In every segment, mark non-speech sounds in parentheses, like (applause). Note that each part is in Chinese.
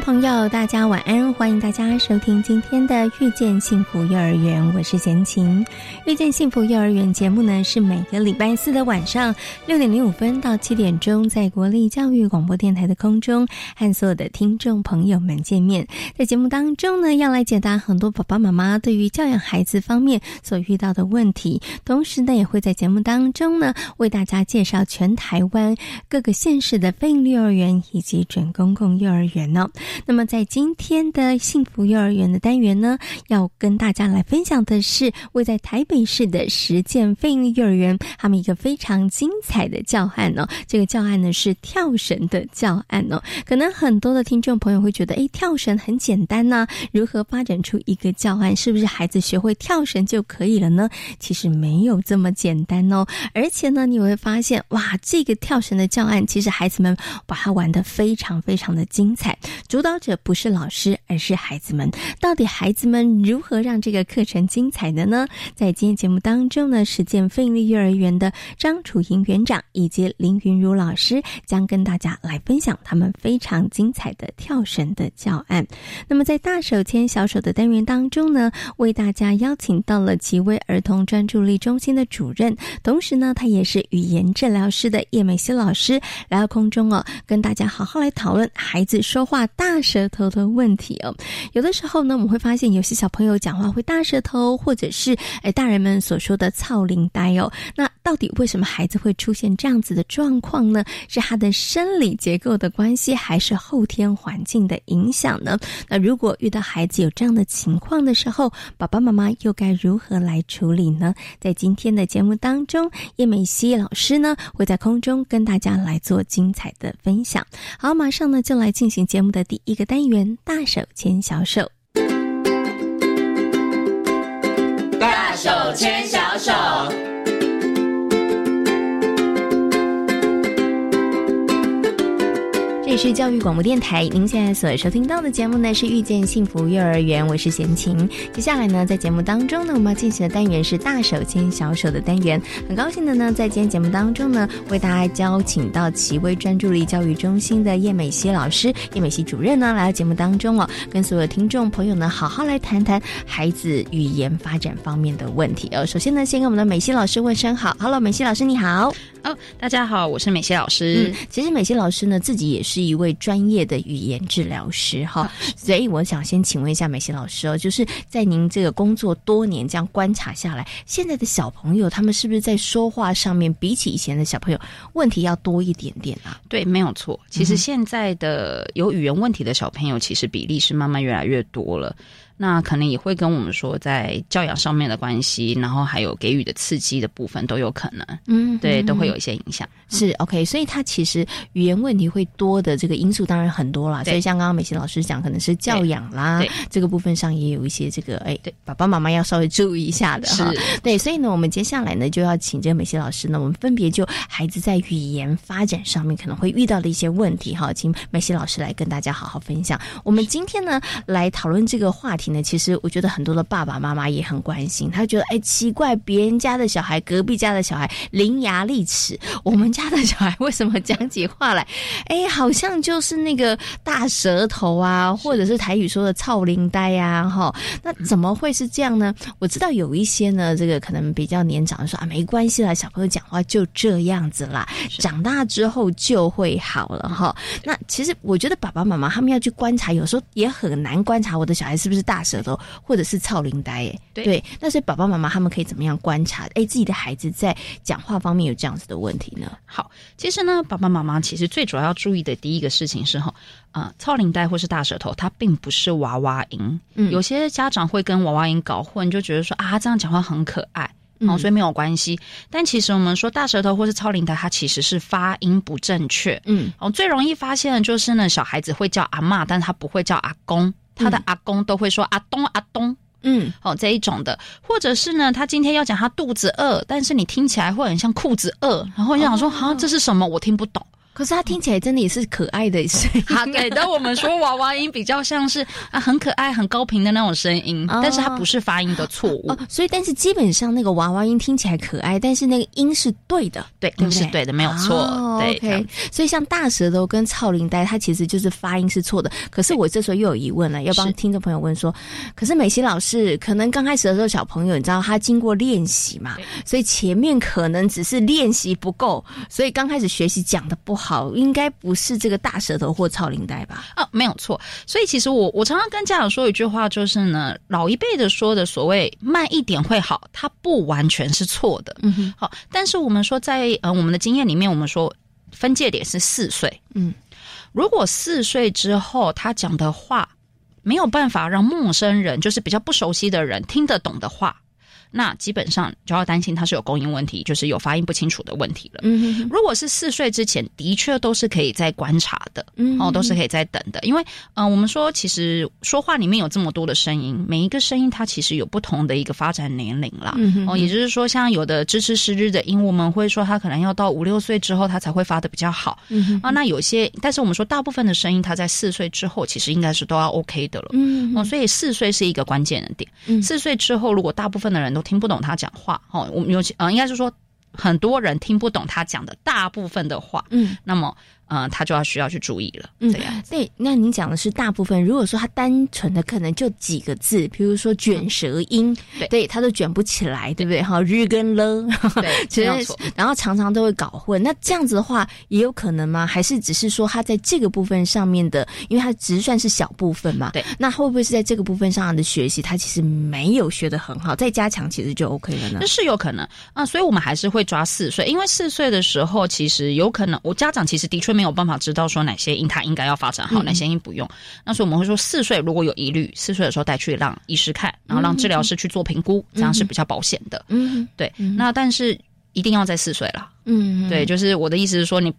朋友，大家晚安！欢迎大家收听今天的《遇见幸福幼儿园》，我是贤琴。《遇见幸福幼儿园》节目呢，是每个礼拜四的晚上六点零五分到七点钟，在国立教育广播电台的空中和所有的听众朋友们见面。在节目当中呢，要来解答很多爸爸妈妈对于教养孩子方面所遇到的问题，同时呢，也会在节目当中呢，为大家介绍全台湾各个县市的非营利幼儿园以及准公共幼儿园呢。那么，在今天的幸福幼儿园的单元呢，要跟大家来分享的是位在台北市的实践飞鹰幼儿园，他们一个非常精彩的教案哦。这个教案呢是跳绳的教案哦。可能很多的听众朋友会觉得，哎，跳绳很简单呐，如何发展出一个教案？是不是孩子学会跳绳就可以了呢？其实没有这么简单哦。而且呢，你会发现，哇，这个跳绳的教案，其实孩子们把它玩得非常非常的精彩。主导者不是老师，而是孩子们。到底孩子们如何让这个课程精彩的呢？在今天节目当中呢，实践费力幼儿园的张楚莹园长以及林云如老师将跟大家来分享他们非常精彩的跳绳的教案。那么在大手牵小手的单元当中呢，为大家邀请到了几位儿童专注力中心的主任，同时呢，他也是语言治疗师的叶美希老师来到空中哦，跟大家好好来讨论孩子说话大。大舌头的问题哦，有的时候呢，我们会发现有些小朋友讲话会大舌头，或者是哎大人们所说的“操灵呆”哦。那到底为什么孩子会出现这样子的状况呢？是他的生理结构的关系，还是后天环境的影响呢？那如果遇到孩子有这样的情况的时候，爸爸妈妈又该如何来处理呢？在今天的节目当中，叶美希老师呢会在空中跟大家来做精彩的分享。好，马上呢就来进行节目的第。一个单元，大手牵小手，大手牵小手。是教育广播电台，您现在所收听到的节目呢是遇见幸福幼儿园，我是贤琴。接下来呢，在节目当中呢，我们要进行的单元是大手牵小手的单元。很高兴的呢，在今天节目当中呢，为大家邀请到奇威专注力教育中心的叶美希老师、叶美希主任呢，来到节目当中哦，跟所有听众朋友呢，好好来谈谈孩子语言发展方面的问题哦。首先呢，先跟我们的美希老师问声好，Hello，美希老师你好。哦，大家好，我是美希老师。嗯，其实美希老师呢，自己也是一位专业的语言治疗师哈，所以我想先请问一下美希老师哦，就是在您这个工作多年这样观察下来，现在的小朋友他们是不是在说话上面比起以前的小朋友问题要多一点点啊？对，没有错。其实现在的有语言问题的小朋友，其实比例是慢慢越来越多了。那可能也会跟我们说，在教养上面的关系，然后还有给予的刺激的部分都有可能，嗯，对，都会有一些影响。是 OK，所以他其实语言问题会多的这个因素当然很多啦。所以像刚刚美琪老师讲，可能是教养啦，这个部分上也有一些这个哎，对，爸爸妈妈要稍微注意一下的哈。对，所以呢，我们接下来呢就要请这个美琪老师呢，我们分别就孩子在语言发展上面可能会遇到的一些问题哈，请美琪老师来跟大家好好分享。我们今天呢来讨论这个话题。呢，其实我觉得很多的爸爸妈妈也很关心，他觉得哎奇怪，别人家的小孩、隔壁家的小孩伶牙俐齿，我们家的小孩为什么讲起话来，哎，好像就是那个大舌头啊，或者是台语说的“操灵呆”呀，哈，那怎么会是这样呢？我知道有一些呢，这个可能比较年长的说啊，没关系啦，小朋友讲话就这样子啦，长大之后就会好了哈。那其实我觉得爸爸妈妈他们要去观察，有时候也很难观察我的小孩是不是大。大舌头或者是操灵呆，哎，对，那所以爸爸妈妈他们可以怎么样观察？哎，自己的孩子在讲话方面有这样子的问题呢？好，其实呢，爸爸妈妈其实最主要要注意的第一个事情是哈，啊，操灵呆或是大舌头，它并不是娃娃音。嗯，有些家长会跟娃娃音搞混，就觉得说啊，这样讲话很可爱。哦，所以没有关系。但其实我们说大舌头或是超龄台，它其实是发音不正确。嗯，哦，最容易发现的就是呢，小孩子会叫阿妈，但是他不会叫阿公，他的阿公都会说阿东阿东。嗯，哦，这一种的，或者是呢，他今天要讲他肚子饿，但是你听起来会很像裤子饿，然后就想说，啊，这是什么？我听不懂。可是他听起来真的也是可爱的声音，对。但我们说娃娃音比较像是啊很可爱、很高频的那种声音，但是它不是发音的错误。所以，但是基本上那个娃娃音听起来可爱，但是那个音是对的，对，音是对的，没有错。对，所以像大舌头跟操灵呆，它其实就是发音是错的。可是我这时候又有疑问了，要帮听众朋友问说：，可是美琪老师，可能刚开始的时候小朋友，你知道他经过练习嘛，所以前面可能只是练习不够，所以刚开始学习讲的不好。好，应该不是这个大舌头或超龄带吧？啊，没有错。所以其实我我常常跟家长说一句话，就是呢，老一辈的说的所谓慢一点会好，它不完全是错的。嗯哼。好，但是我们说在呃我们的经验里面，我们说分界点是四岁。嗯，如果四岁之后他讲的话没有办法让陌生人，就是比较不熟悉的人听得懂的话。那基本上就要担心他是有供应问题，就是有发音不清楚的问题了。嗯，如果是四岁之前，的确都是可以再观察的，哦，都是可以再等的。因为，嗯，我们说其实说话里面有这么多的声音，每一个声音它其实有不同的一个发展年龄啦。嗯哦，也就是说，像有的支持失日的音，我们会说他可能要到五六岁之后，他才会发的比较好。嗯啊，那有些，但是我们说大部分的声音，他在四岁之后，其实应该是都要 OK 的了。嗯，哦，所以四岁是一个关键的点。四岁之后，如果大部分的人都听不懂他讲话，哦，我们尤其，呃，应该是说很多人听不懂他讲的大部分的话，嗯，那么。嗯，他就要需要去注意了。嗯，对，那您讲的是大部分。如果说他单纯的可能就几个字，比如说卷舌音，对，他都卷不起来，对不对？哈，日跟了，对，其实然后常常都会搞混。那这样子的话，也有可能吗？还是只是说他在这个部分上面的，因为他只算是小部分嘛？对，那会不会是在这个部分上的学习，他其实没有学的很好，再加强其实就 OK 了呢？那是有可能啊，所以我们还是会抓四岁，因为四岁的时候，其实有可能我家长其实的确。没有办法知道说哪些因他应该要发展好，哪些因不用。那所以我们会说，四岁如果有疑虑，四岁的时候带去让医师看，然后让治疗师去做评估，这样是比较保险的。嗯，对。那但是一定要在四岁了。嗯，对，就是我的意思是说你。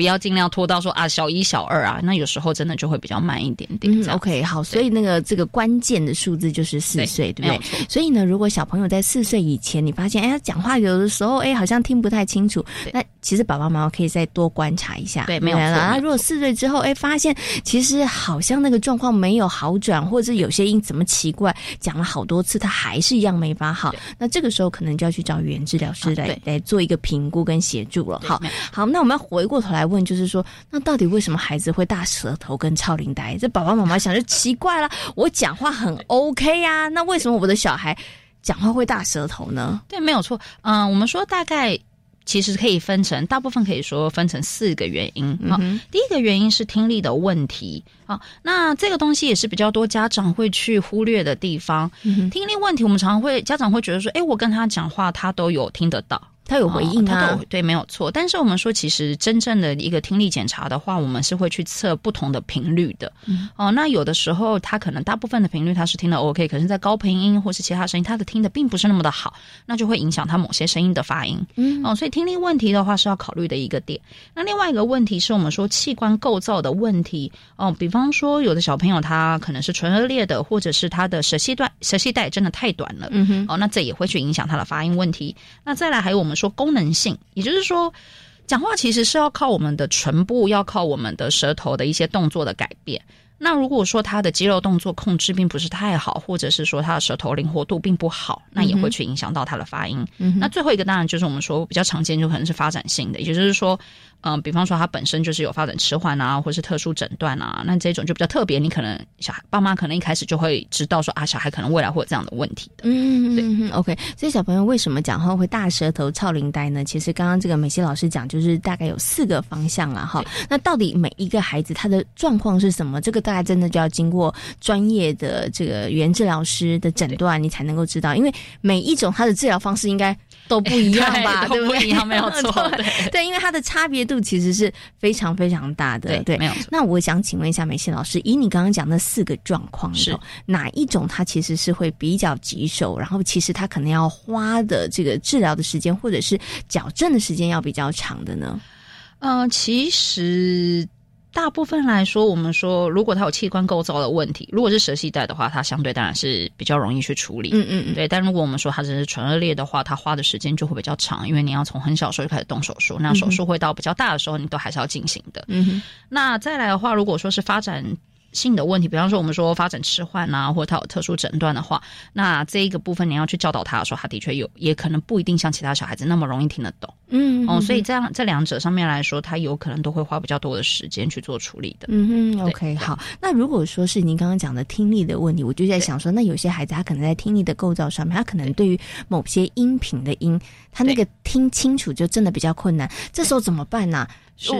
不要尽量拖到说啊小一小二啊，那有时候真的就会比较慢一点点。嗯，OK，好，所以那个这个关键的数字就是四岁，对不对？所以呢，如果小朋友在四岁以前，你发现哎他讲话有的时候哎好像听不太清楚，那其实爸爸妈妈可以再多观察一下。对，没有错。那如果四岁之后哎发现其实好像那个状况没有好转，或者是有些音怎么奇怪，讲了好多次他还是一样没法好，那这个时候可能就要去找语言治疗师来来做一个评估跟协助了。好，好，那我们要回过头来。问就是说，那到底为什么孩子会大舌头跟超龄呆？这爸爸妈妈想就奇怪了。我讲话很 OK 呀，那为什么我的小孩讲话会大舌头呢？对，没有错。嗯，我们说大概其实可以分成，大部分可以说分成四个原因。好，第一个原因是听力的问题。好，那这个东西也是比较多家长会去忽略的地方。听力问题，我们常常会家长会觉得说，哎，我跟他讲话，他都有听得到。他有回应啊，对，没有错。但是我们说，其实真正的一个听力检查的话，我们是会去测不同的频率的。哦，那有的时候他可能大部分的频率他是听的 OK，可是在高频音或是其他声音，他的听的并不是那么的好，那就会影响他某些声音的发音。嗯，哦，所以听力问题的话是要考虑的一个点。那另外一个问题是我们说器官构造的问题。哦，比方说有的小朋友他可能是唇腭裂的，或者是他的舌系段舌系带真的太短了。嗯哼，哦，那这也会去影响他的发音问题。那再来还有我们。说功能性，也就是说，讲话其实是要靠我们的唇部，要靠我们的舌头的一些动作的改变。那如果说他的肌肉动作控制并不是太好，或者是说他的舌头灵活度并不好，那也会去影响到他的发音。那最后一个当然就是我们说比较常见，就可能是发展性的，也就是说。嗯，比方说他本身就是有发展迟缓啊，或是特殊诊断啊，那这种就比较特别。你可能小孩爸妈可能一开始就会知道说啊，小孩可能未来会有这样的问题的。嗯，对，OK。所以小朋友为什么讲话会大舌头、操灵呆呢？其实刚刚这个美西老师讲，就是大概有四个方向啊。哈。那到底每一个孩子他的状况是什么？这个大概真的就要经过专业的这个语言治疗师的诊断，你才能够知道，因为每一种它的治疗方式应该。都不一样吧，(laughs) 对不对？没有错，(laughs) 对，因为它的差别度其实是非常非常大的，对，没有错。那我想请问一下梅西老师，以你刚刚讲的四个状况，是哪一种它其实是会比较棘手，然后其实它可能要花的这个治疗的时间或者是矫正的时间要比较长的呢？嗯，其实。大部分来说，我们说，如果它有器官构造的问题，如果是舌系带的话，它相对当然是比较容易去处理。嗯嗯嗯。对，但如果我们说它只是唇腭裂的话，它花的时间就会比较长，因为你要从很小时候就开始动手术，那手术会到比较大的时候，你都还是要进行的。嗯哼。那再来的话，如果说是发展。性的问题，比方说我们说发展迟缓啊，或者他有特殊诊断的话，那这一个部分你要去教导他的时候，他的确有，也可能不一定像其他小孩子那么容易听得懂。嗯，哦，所以这样这两者上面来说，他有可能都会花比较多的时间去做处理的。嗯哼，OK，好。那如果说是您刚刚讲的听力的问题，我就在想说，那有些孩子他可能在听力的构造上面，他可能对于某些音频的音，他那个听清楚就真的比较困难，这时候怎么办呢？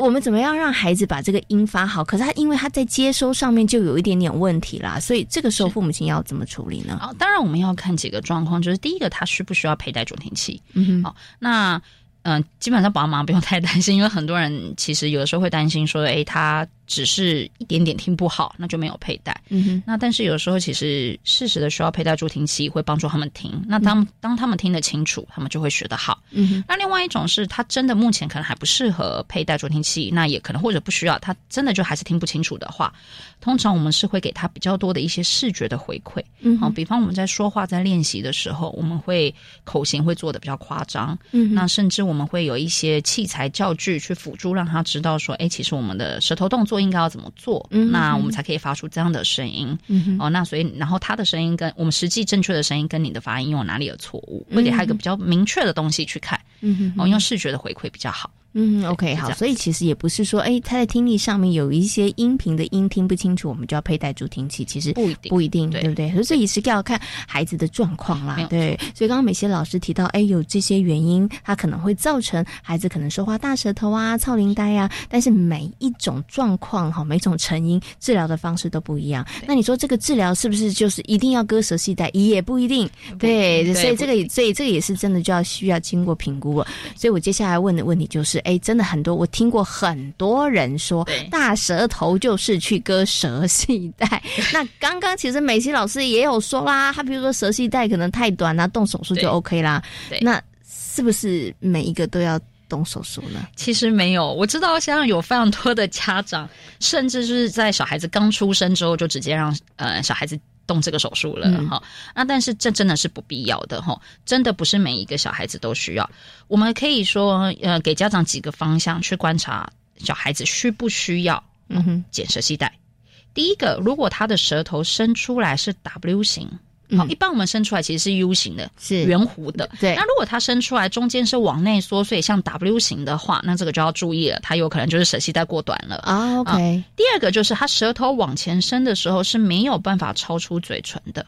我们怎么样让孩子把这个音发好？可是他因为他在接收上面就有一点点问题啦，所以这个时候父母亲要怎么处理呢？好，当然我们要看几个状况，就是第一个，他需不需要佩戴助听器？嗯哼，好，那嗯，基本上爸爸妈妈不用太担心，因为很多人其实有的时候会担心说，哎，他。只是一点点听不好，那就没有佩戴。嗯哼。那但是有时候其实适时的需要佩戴助听器，会帮助他们听。那当当他们听得清楚，他们就会学得好。嗯哼。那另外一种是他真的目前可能还不适合佩戴助听器，那也可能或者不需要，他真的就还是听不清楚的话，通常我们是会给他比较多的一些视觉的回馈。嗯。好，比方我们在说话在练习的时候，我们会口型会做的比较夸张。嗯。那甚至我们会有一些器材教具去辅助，让他知道说，哎，其实我们的舌头动作应该要怎么做。嗯，那我们才可以发出这样的声音。嗯哦，那所以，然后他的声音跟我们实际正确的声音跟你的发音有哪里有错误，会给他一个比较明确的东西去看。嗯哦，用视觉的回馈比较好。嗯，OK，好，所以其实也不是说，哎，他在听力上面有一些音频的音听不清楚，我们就要佩戴助听器。其实不一定，不一定，对不对？所以也是要看孩子的状况啦。对，所以刚刚美些老师提到，哎，有这些原因，他可能会造成孩子可能说话大舌头啊、操铃呆呀。但是每一种状况哈，每种成因治疗的方式都不一样。那你说这个治疗是不是就是一定要割舌系带？也不一定。对，所以这个，所以这个也是真的就要需要经过评估了。所以我接下来问的问题就是。哎，真的很多，我听过很多人说，大舌头就是去割舌系带。(laughs) 那刚刚其实美琪老师也有说啦，他比如说舌系带可能太短啦，动手术就 OK 啦。那是不是每一个都要动手术呢？其实没有，我知道现在有非常多的家长，甚至是在小孩子刚出生之后就直接让呃小孩子。动这个手术了哈，那但是这真的是不必要的哈，真的不是每一个小孩子都需要。我们可以说，呃，给家长几个方向去观察小孩子需不需要，嗯哼，剪舌系带。第一个，如果他的舌头伸出来是 W 型。好，一般我们伸出来其实是 U 型的，是圆弧的。对，那如果它伸出来中间是往内缩，所以像 W 型的话，那这个就要注意了，它有可能就是舌系带过短了啊。OK。第二个就是它舌头往前伸的时候是没有办法超出嘴唇的，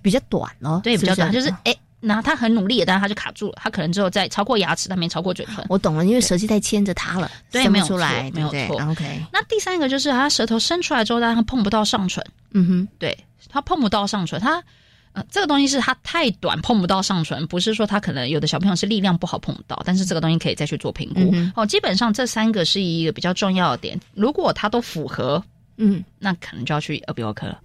比较短哦。对，比较短，就是哎，那他很努力，但是他就卡住了，他可能只有在超过牙齿，但没超过嘴唇。我懂了，因为舌系带牵着他了，对，没有出来，没有错。OK。那第三个就是他舌头伸出来之后，但他碰不到上唇。嗯哼，对，他碰不到上唇，他。呃，这个东西是它太短碰不到上唇，不是说他可能有的小朋友是力量不好碰不到，但是这个东西可以再去做评估。哦，基本上这三个是一个比较重要的点，如果它都符合，嗯，那可能就要去耳鼻喉科了。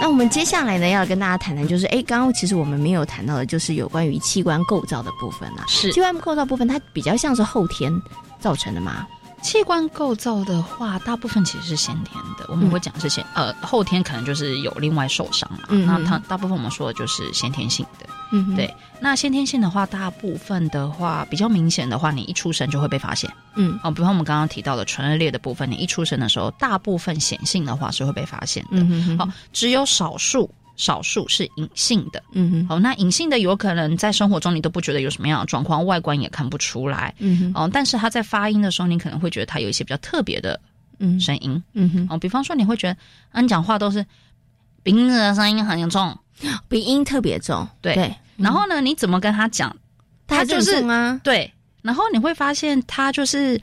那我们接下来呢，要跟大家谈谈，就是哎，刚刚其实我们没有谈到的，就是有关于器官构造的部分啊。是器官构造部分，它比较像是后天造成的嘛？器官构造的话，大部分其实是先天的。我们会讲是先呃后天可能就是有另外受伤了。那它大部分我们说的就是先天性的。嗯，对。那先天性的话，大部分的话比较明显的话，你一出生就会被发现。嗯，哦，比方我们刚刚提到的唇腭裂的部分，你一出生的时候，大部分显性的话是会被发现的。嗯好，只有少数。少数是隐性的，嗯哼，哦，那隐性的有可能在生活中你都不觉得有什么样的状况，外观也看不出来，嗯哼，哦，但是他在发音的时候，你可能会觉得他有一些比较特别的，嗯，声音，嗯哼，哦，比方说你会觉得，啊，你讲话都是鼻音的声音很重，鼻音特别重，对，然后呢，你怎么跟他讲，他就是啊，对。然后你会发现他就是。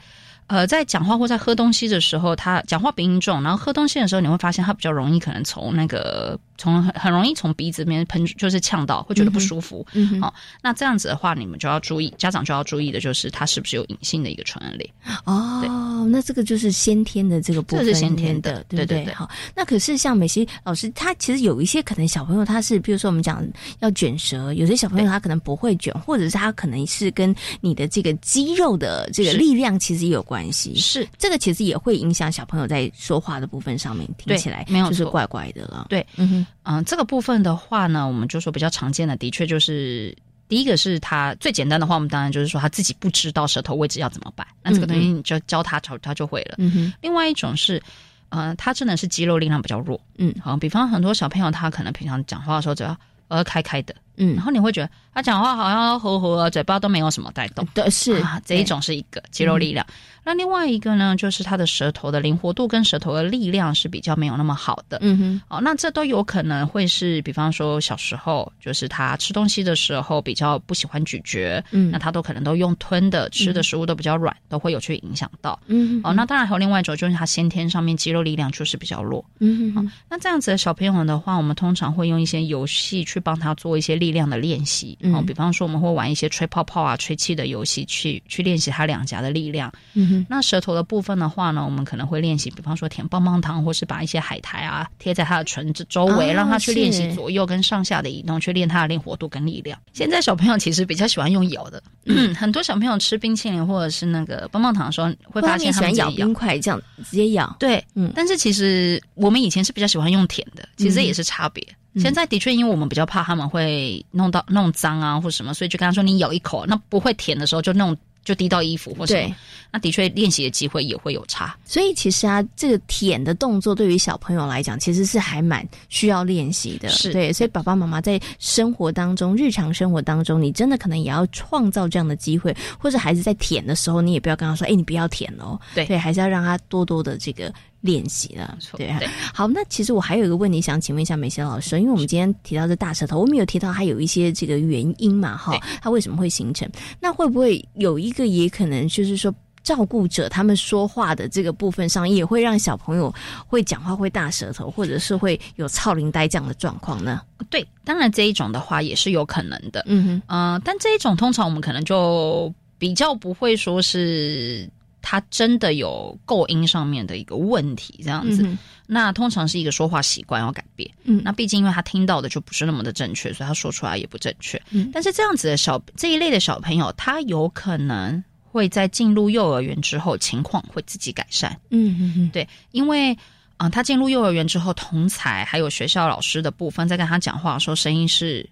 呃，在讲话或在喝东西的时候，他讲话鼻音重，然后喝东西的时候，你会发现他比较容易可能从那个从很很容易从鼻子里面喷，就是呛到，会觉得不舒服。嗯好，那这样子的话，你们就要注意，家长就要注意的就是他是不是有隐性的一个传染力。哦，那这个就是先天的这个部分，这是先天的，对对对。好，那可是像美西老师，他其实有一些可能小朋友他是，比如说我们讲要卷舌，有些小朋友他可能不会卷，或者是他可能是跟你的这个肌肉的这个力量其实也有关。关系是这个，其实也会影响小朋友在说话的部分上面，听起来没有就是怪怪的了。对，嗯哼，嗯，这个部分的话呢，我们就说比较常见的，的确就是第一个是他最简单的话，我们当然就是说他自己不知道舌头位置要怎么摆，那这个东西你就教他，他他就会了。嗯哼，另外一种是，呃，他真的是肌肉力量比较弱。嗯，好，比方很多小朋友他可能平常讲话的时候只要呃开开的。嗯，然后你会觉得他讲话好像和和，嘴巴都没有什么带动。对，是啊，这一种是一个肌肉力量。那另外一个呢，就是他的舌头的灵活度跟舌头的力量是比较没有那么好的。嗯哼，哦，那这都有可能会是，比方说小时候，就是他吃东西的时候比较不喜欢咀嚼，嗯，那他都可能都用吞的，吃的食物都比较软，都会有去影响到。嗯，哦，那当然还有另外一种，就是他先天上面肌肉力量就是比较弱。嗯哼，那这样子的小朋友的话，我们通常会用一些游戏去帮他做一些力。量的练习，哦，比方说我们会玩一些吹泡泡啊、吹气的游戏，去去练习他两颊的力量。嗯哼，那舌头的部分的话呢，我们可能会练习，比方说舔棒棒糖，或是把一些海苔啊贴在他的唇子周围，让他去练习左右跟上下的移动，去练他的灵活度跟力量。现在小朋友其实比较喜欢用咬的，嗯，(clears throat) 很多小朋友吃冰淇淋或者是那个棒棒糖的时候，会发现他们咬冰块这样直接咬。对，嗯，但是其实我们以前是比较喜欢用舔的，其实也是差别。现在的确，因为我们比较怕他们会弄到弄脏啊，或什么，所以就跟他说：“你咬一口，那不会舔的时候就弄就滴到衣服或什么。”那的确练习的机会也会有差。所以其实啊，这个舔的动作对于小朋友来讲，其实是还蛮需要练习的。是对，所以爸爸妈妈在生活当中、日常生活当中，你真的可能也要创造这样的机会，或者孩子在舔的时候，你也不要跟他说：“哎，你不要舔哦。”对对，还是要让他多多的这个。练习了，对，好，那其实我还有一个问题想请问一下美贤老师，因为我们今天提到这大舌头，我们有提到它有一些这个原因嘛，哈，它为什么会形成？那会不会有一个也可能就是说，照顾者他们说话的这个部分上，也会让小朋友会讲话会大舌头，或者是会有操灵呆这样的状况呢？对，当然这一种的话也是有可能的，嗯哼，呃，但这一种通常我们可能就比较不会说是。他真的有构音上面的一个问题，这样子，那通常是一个说话习惯要改变。嗯，那毕竟因为他听到的就不是那么的正确，所以他说出来也不正确。嗯，但是这样子的小这一类的小朋友，他有可能会在进入幼儿园之后，情况会自己改善。嗯嗯嗯，对，因为啊，他进入幼儿园之后，同才还有学校老师的部分，在跟他讲话的时候，声音是。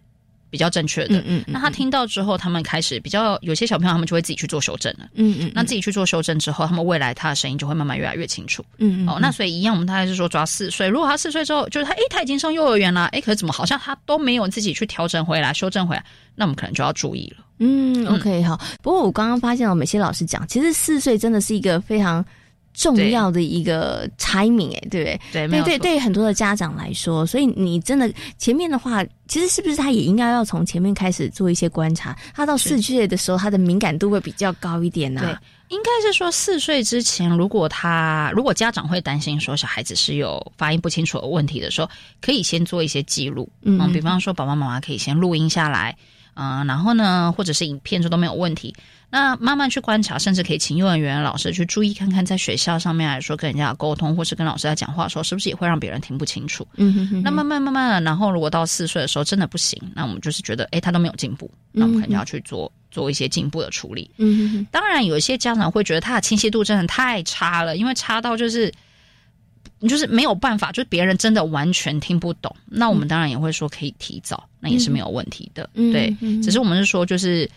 比较正确的，嗯，那他听到之后，他们开始比较有些小朋友，他们就会自己去做修正了，嗯嗯，那自己去做修正之后，他们未来他的声音就会慢慢越来越清楚，嗯哦，那所以一样，我们大概是说抓四岁，如果他四岁之后，就是他，哎，他已经上幼儿园了，哎，可是怎么好像他都没有自己去调整回来、修正回来，那我们可能就要注意了，嗯，OK，好，不过我刚刚发现了，美些老师讲，其实四岁真的是一个非常。重要的一个 timing 哎，对不对？对，对对，对于很多的家长来说，所以你真的前面的话，其实是不是他也应该要从前面开始做一些观察？他到四岁的时候，他的敏感度会比较高一点呢。对，应该是说四岁之前，如果他如果家长会担心说小孩子是有发音不清楚的问题的时候，可以先做一些记录。嗯，比方说爸爸妈妈可以先录音下来，嗯，然后呢，或者是影片，这都没有问题。那慢慢去观察，甚至可以请幼儿园老师去注意看看，在学校上面来说跟人家沟通，或是跟老师在讲话的时候，是不是也会让别人听不清楚？嗯哼哼。那慢慢慢慢的，然后如果到四岁的时候真的不行，那我们就是觉得，哎，他都没有进步，那我们肯定要去做做一些进步的处理。嗯哼哼。当然，有一些家长会觉得他的清晰度真的太差了，因为差到就是就是没有办法，就是别人真的完全听不懂。那我们当然也会说可以提早，那也是没有问题的。对，只是我们是说就是。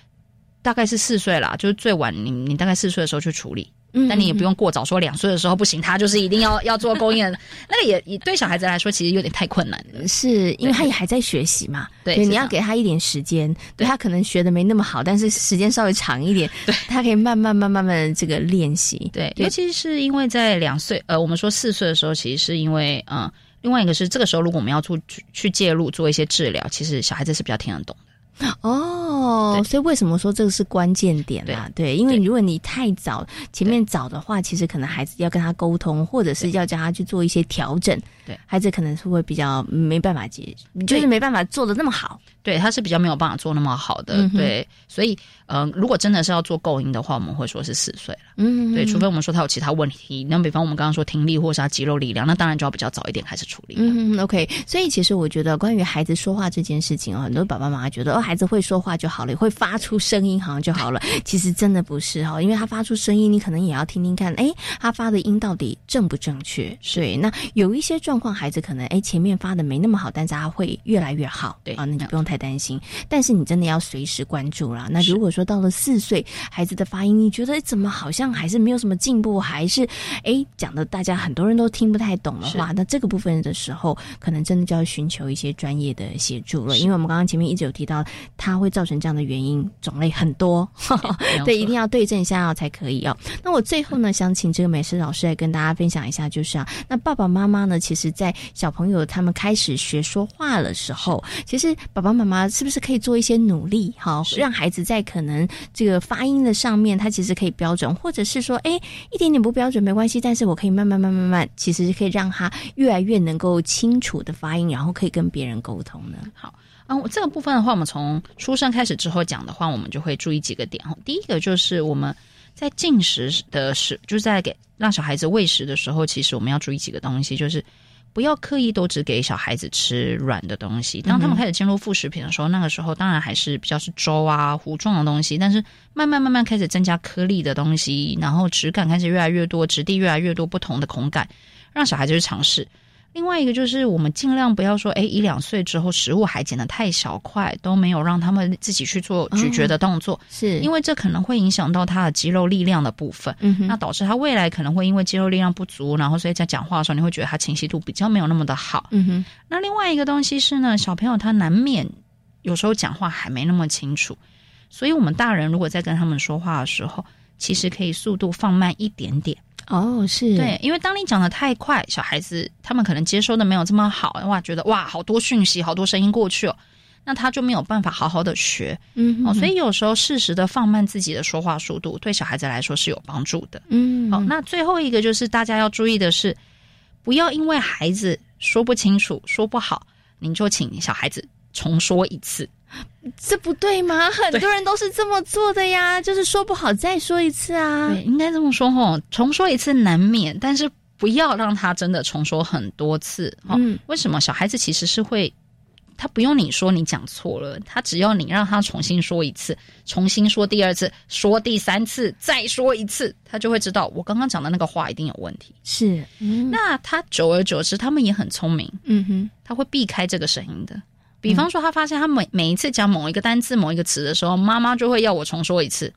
大概是四岁啦，就是最晚你你大概四岁的时候去处理，但你也不用过早说两岁的时候不行，他就是一定要要做公演，(laughs) 那个也也对小孩子来说其实有点太困难了，是因为他也还在学习嘛，对，你要给他一点时间，对。他可能学的没那么好，但是时间稍微长一点，对。他可以慢慢慢慢慢这个练习，对，尤其是因为在两岁，呃，我们说四岁的时候，其实是因为嗯，另外一个是这个时候如果我们要做去介入做一些治疗，其实小孩子是比较听得懂的。哦哦，所以为什么说这个是关键点啦？对，因为如果你太早前面早的话，其实可能孩子要跟他沟通，或者是要叫他去做一些调整，对。孩子可能是会比较没办法接，就是没办法做的那么好。对，他是比较没有办法做那么好的。对，所以呃，如果真的是要做构音的话，我们会说是四岁了。嗯，对，除非我们说他有其他问题，那比方我们刚刚说听力或是他肌肉力量，那当然就要比较早一点开始处理。嗯，OK。所以其实我觉得关于孩子说话这件事情啊，很多爸爸妈妈觉得哦，孩子会说话就好了，会发出声音好像就好了。其实真的不是哈，因为他发出声音，你可能也要听听看，哎，他发的音到底正不正确？对，那有一些状况，孩子可能哎前面发的没那么好，但是他会越来越好。对啊，那你不用太担心。但是你真的要随时关注啦。那如果说到了四岁，孩子的发音，你觉得怎么好像还是没有什么进步，还是哎讲的大家很多人都听不太懂的话，那这个部分的时候，可能真的就要寻求一些专业的协助了。因为我们刚刚前面一直有提到，它会造成这样的原因种类很多，(laughs) 对，一定要对症下药才可以哦。那我最后呢，想请这个美食老师来跟大家分享一下，就是啊，那爸爸妈妈呢，其实在小朋友他们开始学说话的时候，其实爸爸妈妈是不是可以做一些努力，哈，让孩子在可能这个发音的上面，他其实可以标准，或者是说，哎，一点点不标准没关系，但是我可以慢慢慢慢慢，其实可以让他越来越能够清楚的发音，然后可以跟别人沟通呢。好。嗯，这个部分的话，我们从出生开始之后讲的话，我们就会注意几个点哈。第一个就是我们在进食的时，就是在给让小孩子喂食的时候，其实我们要注意几个东西，就是不要刻意都只给小孩子吃软的东西。当他们开始进入副食品的时候，那个时候当然还是比较是粥啊糊状的东西，但是慢慢慢慢开始增加颗粒的东西，然后质感开始越来越多，质地越来越多，不同的口感，让小孩子去尝试。另外一个就是，我们尽量不要说，哎，一两岁之后食物还剪得太小块，都没有让他们自己去做咀嚼的动作，是因为这可能会影响到他的肌肉力量的部分，嗯那导致他未来可能会因为肌肉力量不足，然后所以在讲话的时候，你会觉得他清晰度比较没有那么的好，嗯哼。那另外一个东西是呢，小朋友他难免有时候讲话还没那么清楚，所以我们大人如果在跟他们说话的时候，其实可以速度放慢一点点。哦，是。对，因为当你讲的太快，小孩子他们可能接收的没有这么好，哇，觉得哇，好多讯息，好多声音过去哦，那他就没有办法好好的学，嗯，哦，所以有时候适时的放慢自己的说话速度，对小孩子来说是有帮助的，嗯，好，那最后一个就是大家要注意的是，不要因为孩子说不清楚、说不好，您就请小孩子重说一次。这不对吗？很多人都是这么做的呀，就是说不好再说一次啊。对，应该这么说吼，重说一次难免，但是不要让他真的重说很多次。嗯，为什么？小孩子其实是会，他不用你说你讲错了，他只要你让他重新说一次，重新说第二次，说第三次，再说一次，他就会知道我刚刚讲的那个话一定有问题。是，那他久而久之，他们也很聪明。嗯哼，他会避开这个声音的。比方说，他发现他每每一次讲某一个单字、某一个词的时候，妈妈就会要我重说一次，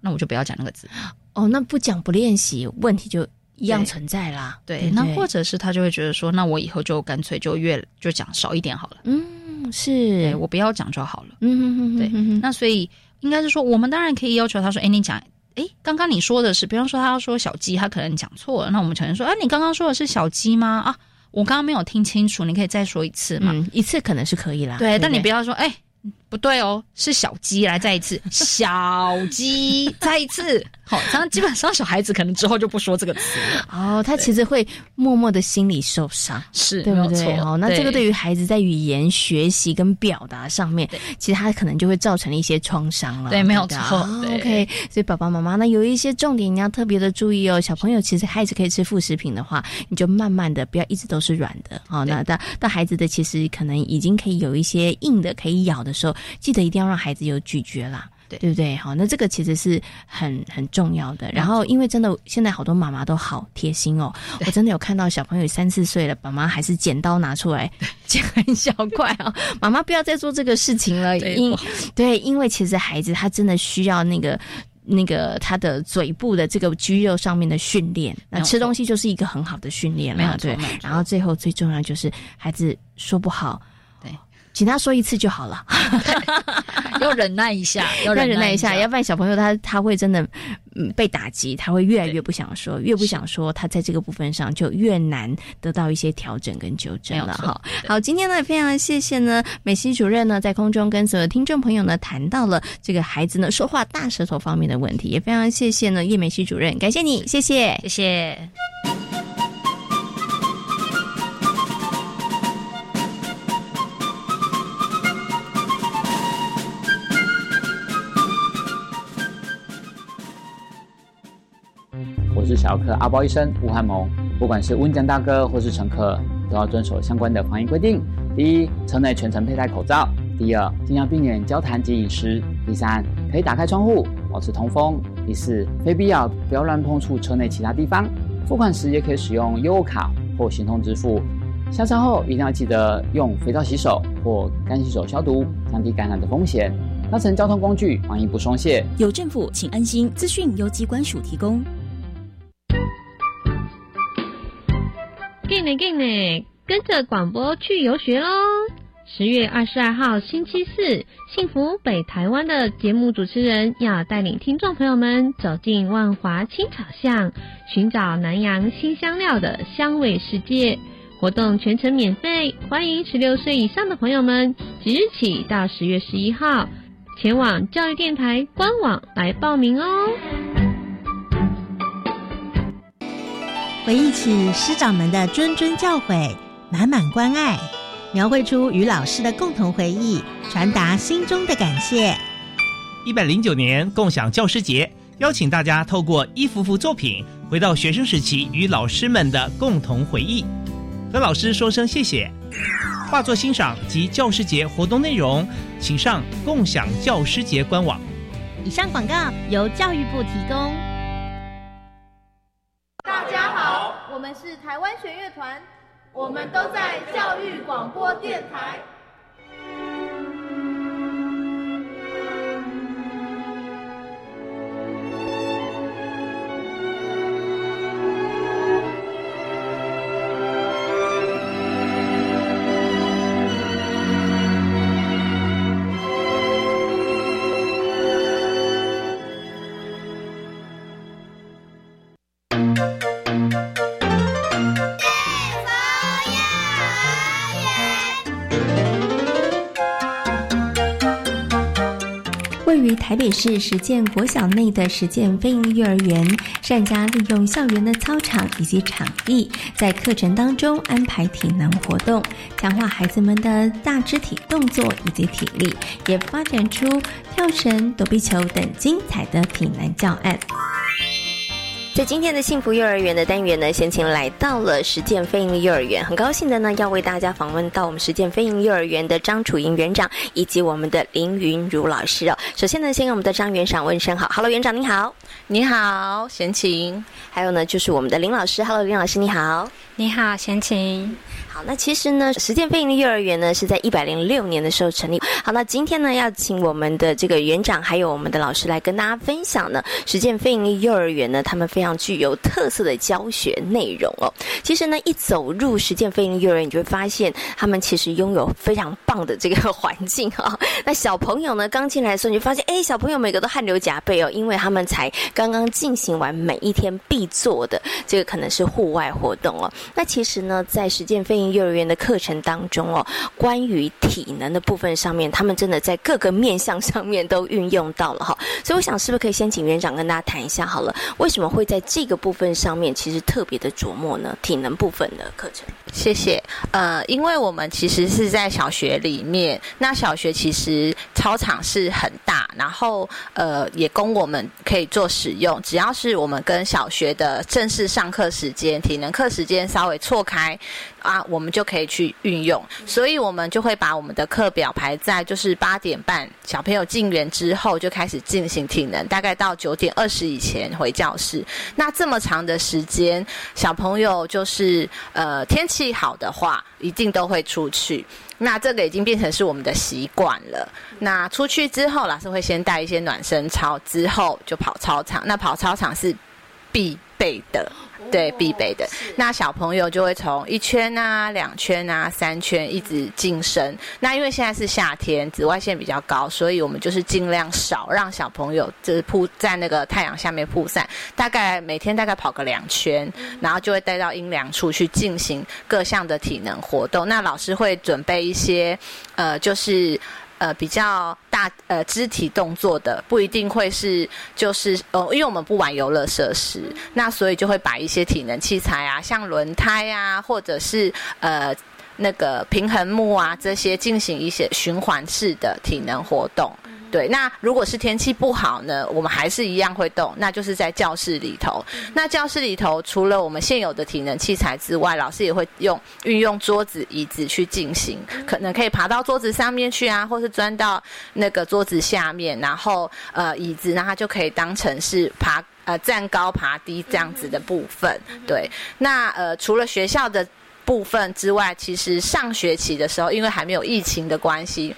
那我就不要讲那个字。哦，那不讲不练习，问题就一样存在啦。对，那或者是他就会觉得说，那我以后就干脆就越就讲少一点好了。嗯，是我不要讲就好了。嗯嗯对。那所以应该是说，我们当然可以要求他说，哎，你讲，哎，刚刚你说的是，比方说他要说小鸡，他可能讲错了，那我们承认说，哎，你刚刚说的是小鸡吗？啊。我刚刚没有听清楚，你可以再说一次吗？一次可能是可以啦。对，但你不要说，哎。不对哦，是小鸡，来再一次，(laughs) 小鸡，再一次。好，然后基本上小孩子可能之后就不说这个词了。哦，他其实会默默的心里受伤，是对不对？哦，那这个对于孩子在语言学习跟表达上面，其实他可能就会造成一些创伤了。对，没有错。OK，所以爸爸妈妈呢，有一些重点你要特别的注意哦。小朋友其实孩子可以吃副食品的话，你就慢慢的不要一直都是软的。哦，那到到孩子的其实可能已经可以有一些硬的可以咬的时候。记得一定要让孩子有咀嚼啦，对对不对？好，那这个其实是很很重要的。然后，因为真的现在好多妈妈都好贴心哦，我真的有看到小朋友三四岁了，爸妈还是剪刀拿出来剪很小块啊。妈妈不要再做这个事情了，因对，因为其实孩子他真的需要那个那个他的嘴部的这个肌肉上面的训练。那吃东西就是一个很好的训练了，对。然后最后最重要就是孩子说不好。请他说一次就好了，(laughs) (laughs) 要忍耐一下，要忍耐一下，要不然小朋友他他会真的嗯被打击，他会越来越不想说，越不想说，他在这个部分上就越难得到一些调整跟纠正了哈。好，今天呢非常谢谢呢美西主任呢在空中跟所有听众朋友呢谈到了这个孩子呢说话大舌头方面的问题，也非常谢谢呢叶美西主任，感谢你，谢谢，谢谢。是小儿科阿包医生吴汉蒙。不管是温江大哥或是乘客，都要遵守相关的防疫规定。第一，车内全程佩戴口罩；第二，尽量避免交谈及饮食；第三，可以打开窗户，保持通风；第四，非必要不要乱碰触车内其他地方。付款时也可以使用优卡或行动支付。下车后一定要记得用肥皂洗手或干洗手消毒，降低感染的风险。搭乘交通工具防疫不松懈，有政府请安心。资讯由机关署提供。进呢进呢，跟着广播去游学喽！十月二十二号星期四，幸福北台湾的节目主持人要带领听众朋友们走进万华青草巷，寻找南洋新香料的香味世界。活动全程免费，欢迎十六岁以上的朋友们即日起到十月十一号前往教育电台官网来报名哦。回忆起师长们的谆谆教诲，满满关爱，描绘出与老师的共同回忆，传达心中的感谢。一百零九年共享教师节，邀请大家透过一幅幅作品，回到学生时期与老师们的共同回忆，和老师说声谢谢。画作欣赏及教师节活动内容，请上共享教师节官网。以上广告由教育部提供。是台湾弦乐团，我们都在教育广播电台。是实践国小内的实践飞鹰幼儿园，善加利用校园的操场以及场地，在课程当中安排体能活动，强化孩子们的大肢体动作以及体力，也发展出跳绳、躲避球等精彩的体能教案。在今天的幸福幼儿园的单元呢，先请来到了实践飞鹰幼儿园，很高兴的呢，要为大家访问到我们实践飞鹰幼儿园的张楚莹园长以及我们的林云如老师哦。首先呢，先跟我们的张园长问声好，Hello，园长你好，你好，贤琴。还有呢，就是我们的林老师，Hello，林老师你好，你好，贤琴。那其实呢，实践飞鹰幼儿园呢是在一百零六年的时候成立。好，那今天呢，要请我们的这个园长还有我们的老师来跟大家分享呢，实践飞鹰幼儿园呢，他们非常具有特色的教学内容哦。其实呢，一走入实践飞鹰幼儿园，你就会发现他们其实拥有非常棒的这个 (laughs) 环境啊。那小朋友呢，刚进来的时候，你就发现，哎，小朋友每个都汗流浃背哦，因为他们才刚刚进行完每一天必做的这个可能是户外活动哦。那其实呢，在实践飞幼儿园的课程当中哦，关于体能的部分上面，他们真的在各个面向上面都运用到了哈。所以我想，是不是可以先请园长跟大家谈一下好了，为什么会在这个部分上面其实特别的琢磨呢？体能部分的课程。谢谢。呃，因为我们其实是在小学里面，那小学其实操场是很大，然后呃也供我们可以做使用。只要是我们跟小学的正式上课时间、体能课时间稍微错开。啊，我们就可以去运用，所以我们就会把我们的课表排在就是八点半，小朋友进园之后就开始进行体能，大概到九点二十以前回教室。那这么长的时间，小朋友就是呃天气气好的话，一定都会出去。那这个已经变成是我们的习惯了。那出去之后，老师会先带一些暖身操，之后就跑操场。那跑操场是必。备的。对，必备的。那小朋友就会从一圈啊、两圈啊、三圈一直晋升。那因为现在是夏天，紫外线比较高，所以我们就是尽量少让小朋友就是铺在那个太阳下面铺晒。大概每天大概跑个两圈，然后就会带到阴凉处去进行各项的体能活动。那老师会准备一些，呃，就是。呃，比较大呃肢体动作的不一定会是就是呃，因为我们不玩游乐设施，那所以就会把一些体能器材啊，像轮胎啊，或者是呃那个平衡木啊这些进行一些循环式的体能活动。对，那如果是天气不好呢，我们还是一样会动，那就是在教室里头。那教室里头除了我们现有的体能器材之外，老师也会用运用桌子、椅子去进行，可能可以爬到桌子上面去啊，或是钻到那个桌子下面，然后呃椅子，那它就可以当成是爬呃站高爬低这样子的部分。对，那呃除了学校的部分之外，其实上学期的时候，因为还没有疫情的关系。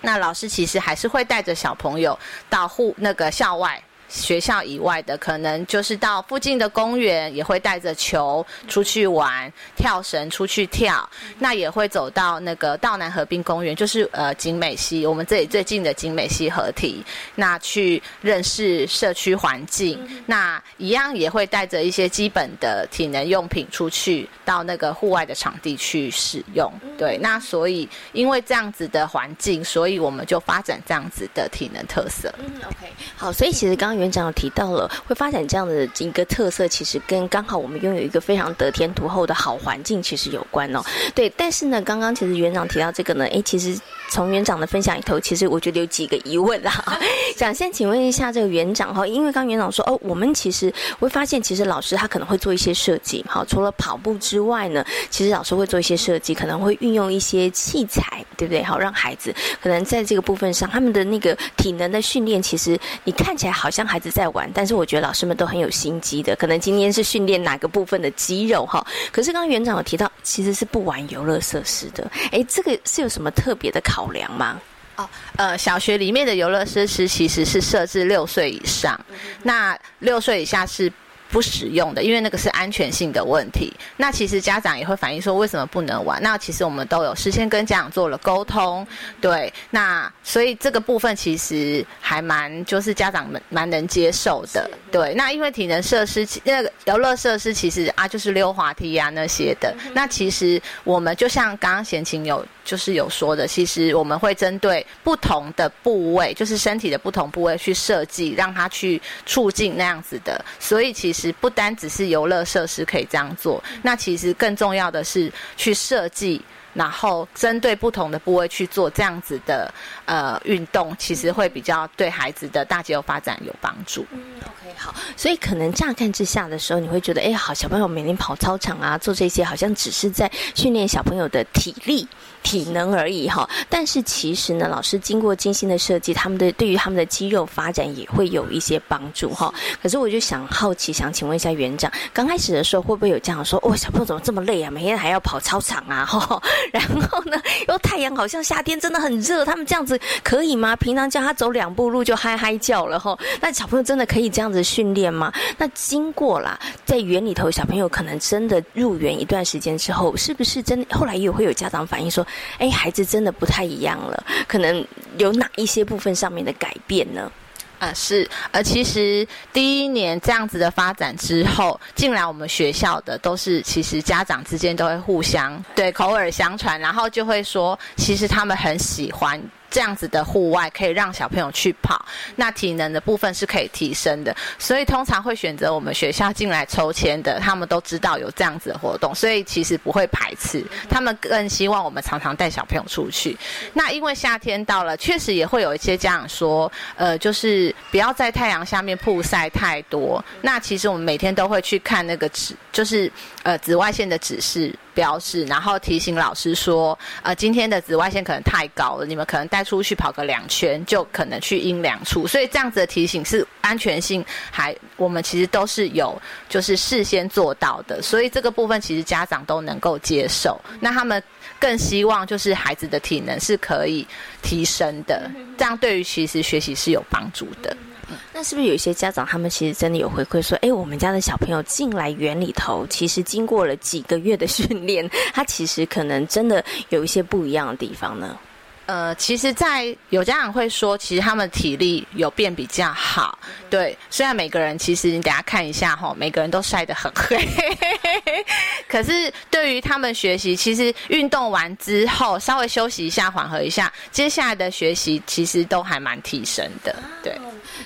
那老师其实还是会带着小朋友到户那个校外。学校以外的，可能就是到附近的公园，也会带着球出去玩，跳绳出去跳。那也会走到那个道南河滨公园，就是呃景美溪，我们这里最近的景美溪合体。那去认识社区环境，那一样也会带着一些基本的体能用品出去到那个户外的场地去使用。对，那所以因为这样子的环境，所以我们就发展这样子的体能特色。嗯，OK，好，所以其实刚刚。园长有提到了会发展这样的一个特色，其实跟刚好我们拥有一个非常得天独厚的好环境其实有关哦。对，但是呢，刚刚其实园长提到这个呢，诶，其实从园长的分享里头，其实我觉得有几个疑问啊。想先请问一下这个园长哈，因为刚园长说哦，我们其实会发现，其实老师他可能会做一些设计，好，除了跑步之外呢，其实老师会做一些设计，可能会运用一些器材，对不对？好，让孩子可能在这个部分上，他们的那个体能的训练，其实你看起来好像。孩子在玩，但是我觉得老师们都很有心机的。可能今天是训练哪个部分的肌肉哈？可是刚刚园长有提到，其实是不玩游乐设施的。哎，这个是有什么特别的考量吗？哦，呃，小学里面的游乐设施其实是设置六岁以上，那六岁以下是。不使用的，因为那个是安全性的问题。那其实家长也会反映说，为什么不能玩？那其实我们都有事先跟家长做了沟通，对。那所以这个部分其实还蛮，就是家长们蛮能接受的，对。那因为体能设施，那个游乐设施其实啊，就是溜滑梯啊那些的。那其实我们就像刚刚贤琴有。就是有说的，其实我们会针对不同的部位，就是身体的不同部位去设计，让它去促进那样子的。所以其实不单只是游乐设施可以这样做，那其实更重要的是去设计。然后针对不同的部位去做这样子的呃运动，其实会比较对孩子的大肌肉发展有帮助。嗯，OK，好。所以可能乍看之下的时候，你会觉得，哎，好，小朋友每天跑操场啊，做这些，好像只是在训练小朋友的体力、体能而已哈。但是其实呢，老师经过精心的设计，他们的对于他们的肌肉发展也会有一些帮助哈。可是我就想好奇，想请问一下园长，刚开始的时候会不会有这样说，哦，小朋友怎么这么累啊？每天还要跑操场啊？哈。(laughs) 然后呢？又太阳好像夏天真的很热，他们这样子可以吗？平常叫他走两步路就嗨嗨叫了哈。那小朋友真的可以这样子训练吗？那经过啦，在园里头，小朋友可能真的入园一段时间之后，是不是真？后来也会有家长反映说，哎，孩子真的不太一样了，可能有哪一些部分上面的改变呢？啊，是，呃，其实第一年这样子的发展之后，进来我们学校的都是，其实家长之间都会互相对口耳相传，然后就会说，其实他们很喜欢。这样子的户外可以让小朋友去跑，那体能的部分是可以提升的，所以通常会选择我们学校进来抽签的，他们都知道有这样子的活动，所以其实不会排斥，他们更希望我们常常带小朋友出去。那因为夏天到了，确实也会有一些家长说，呃，就是不要在太阳下面曝晒太多。那其实我们每天都会去看那个指，就是呃紫外线的指示。标示，然后提醒老师说，呃，今天的紫外线可能太高了，你们可能带出去跑个两圈，就可能去阴凉处。所以这样子的提醒是安全性，还我们其实都是有，就是事先做到的。所以这个部分其实家长都能够接受。那他们更希望就是孩子的体能是可以提升的，这样对于其实学习是有帮助的。那是不是有一些家长他们其实真的有回馈说，哎，我们家的小朋友进来园里头，其实经过了几个月的训练，他其实可能真的有一些不一样的地方呢？呃，其实，在有家长会说，其实他们体力有变比较好。对，虽然每个人其实你等下看一下哈，每个人都晒得很黑，(laughs) 可是对于他们学习，其实运动完之后稍微休息一下，缓和一下，接下来的学习其实都还蛮提升的。对。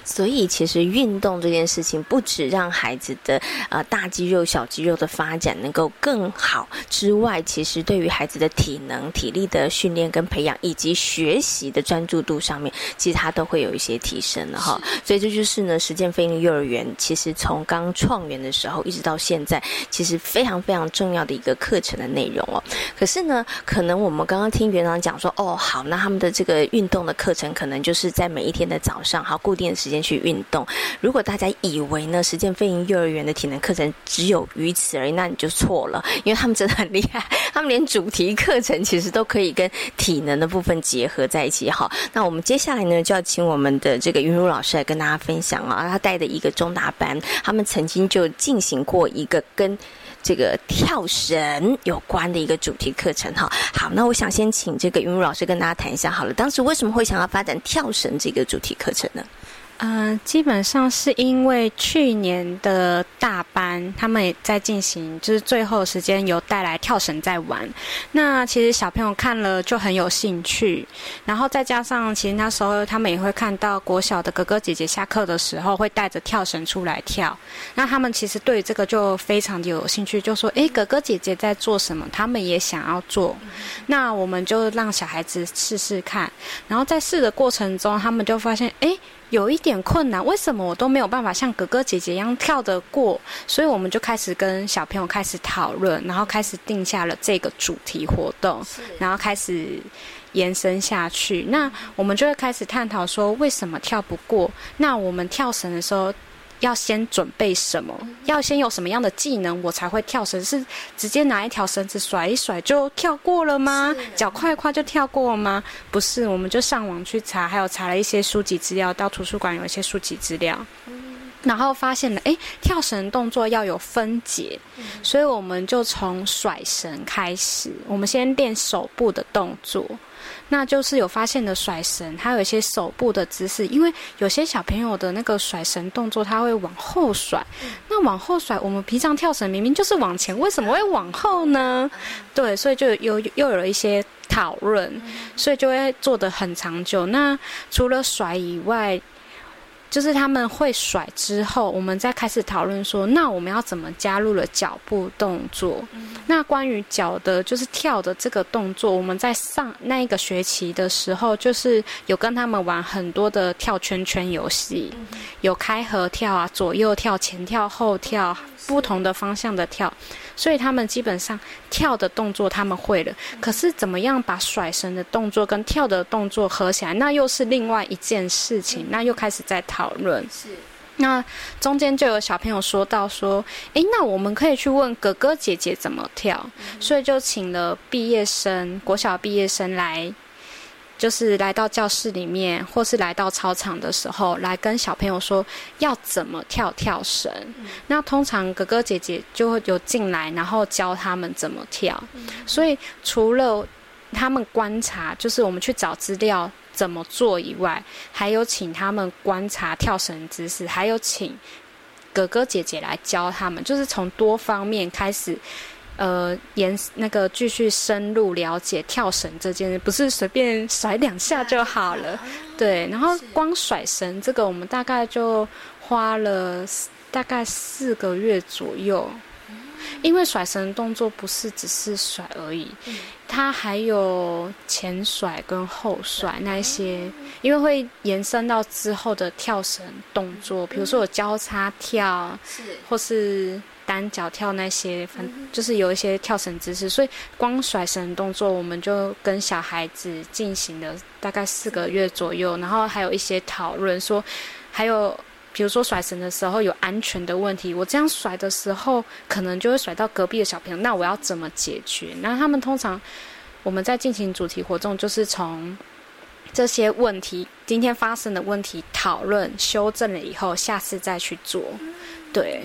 所以，其实运动这件事情，不止让孩子的呃大肌肉、小肌肉的发展能够更好之外，其实对于孩子的体能、体力的训练跟培养，以及学习的专注度上面，其实它都会有一些提升的哈。所以这就是呢，实践飞鹰幼儿园其实从刚创园的时候一直到现在，其实非常非常重要的一个课程的内容哦。可是呢，可能我们刚刚听园长讲说，哦，好，那他们的这个运动的课程，可能就是在每一天的早上，好固定的时。间去运动。如果大家以为呢，实践飞行幼儿园的体能课程只有于此而已，那你就错了。因为他们真的很厉害，(laughs) 他们连主题课程其实都可以跟体能的部分结合在一起。好，那我们接下来呢，就要请我们的这个云如老师来跟大家分享啊，他带的一个中大班，他们曾经就进行过一个跟这个跳绳有关的一个主题课程。哈，好，那我想先请这个云如老师跟大家谈一下好了，当时为什么会想要发展跳绳这个主题课程呢？嗯，基本上是因为去年的大班他们也在进行，就是最后时间有带来跳绳在玩。那其实小朋友看了就很有兴趣，然后再加上其实那时候他们也会看到国小的哥哥姐姐下课的时候会带着跳绳出来跳，那他们其实对这个就非常的有兴趣，就说：“诶，哥哥姐姐在做什么？他们也想要做。”那我们就让小孩子试试看，然后在试的过程中，他们就发现：“哎。”有一点困难，为什么我都没有办法像哥哥姐姐一样跳得过？所以我们就开始跟小朋友开始讨论，然后开始定下了这个主题活动，然后开始延伸下去。那我们就会开始探讨说，为什么跳不过？那我们跳绳的时候。要先准备什么？要先有什么样的技能，我才会跳绳？是直接拿一条绳子甩一甩就跳过了吗？脚快快就跳过了吗？不是，我们就上网去查，还有查了一些书籍资料，到图书馆有一些书籍资料，然后发现了，哎，跳绳动作要有分解，所以我们就从甩绳开始，我们先练手部的动作。那就是有发现的甩绳，还有一些手部的姿势，因为有些小朋友的那个甩绳动作，他会往后甩。那往后甩，我们平常跳绳明明就是往前，为什么会往后呢？对，所以就有又有了一些讨论，所以就会做得很长久。那除了甩以外，就是他们会甩之后，我们再开始讨论说，那我们要怎么加入了脚步动作？那关于脚的，就是跳的这个动作，我们在上那一个学期的时候，就是有跟他们玩很多的跳圈圈游戏，有开合跳啊，左右跳、前跳、后跳，不同的方向的跳。所以他们基本上跳的动作他们会了，可是怎么样把甩绳的动作跟跳的动作合起来，那又是另外一件事情。那又开始在讨论。是，那中间就有小朋友说到说，诶，那我们可以去问哥哥姐姐怎么跳，所以就请了毕业生，国小毕业生来。就是来到教室里面，或是来到操场的时候，来跟小朋友说要怎么跳跳绳。那通常哥哥姐姐就会有进来，然后教他们怎么跳。所以除了他们观察，就是我们去找资料怎么做以外，还有请他们观察跳绳姿势，还有请哥哥姐姐来教他们，就是从多方面开始。呃，延那个继续深入了解跳绳这件事，不是随便甩两下就好了。对，然后光甩绳这个，我们大概就花了大概四个月左右。因为甩绳动作不是只是甩而已，它还有前甩跟后甩那一些，因为会延伸到之后的跳绳动作，比如说有交叉跳，或是。单脚跳那些，反就是有一些跳绳姿势，所以光甩绳动作，我们就跟小孩子进行了大概四个月左右，然后还有一些讨论，说还有比如说甩绳的时候有安全的问题，我这样甩的时候可能就会甩到隔壁的小朋友，那我要怎么解决？那他们通常我们在进行主题活动，就是从这些问题，今天发生的问题讨论、修正了以后，下次再去做。对。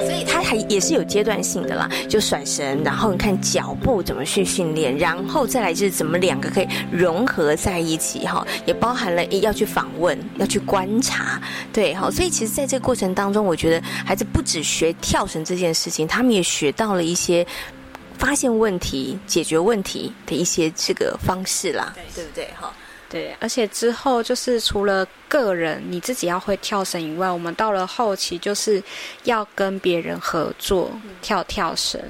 所以它还也是有阶段性的啦，就甩绳，然后你看脚步怎么去训练，然后再来就是怎么两个可以融合在一起哈，也包含了要去访问，要去观察，对哈。所以其实在这个过程当中，我觉得孩子不止学跳绳这件事情，他们也学到了一些发现问题、解决问题的一些这个方式啦，对不对哈？对，而且之后就是除了个人你自己要会跳绳以外，我们到了后期就是要跟别人合作跳跳绳。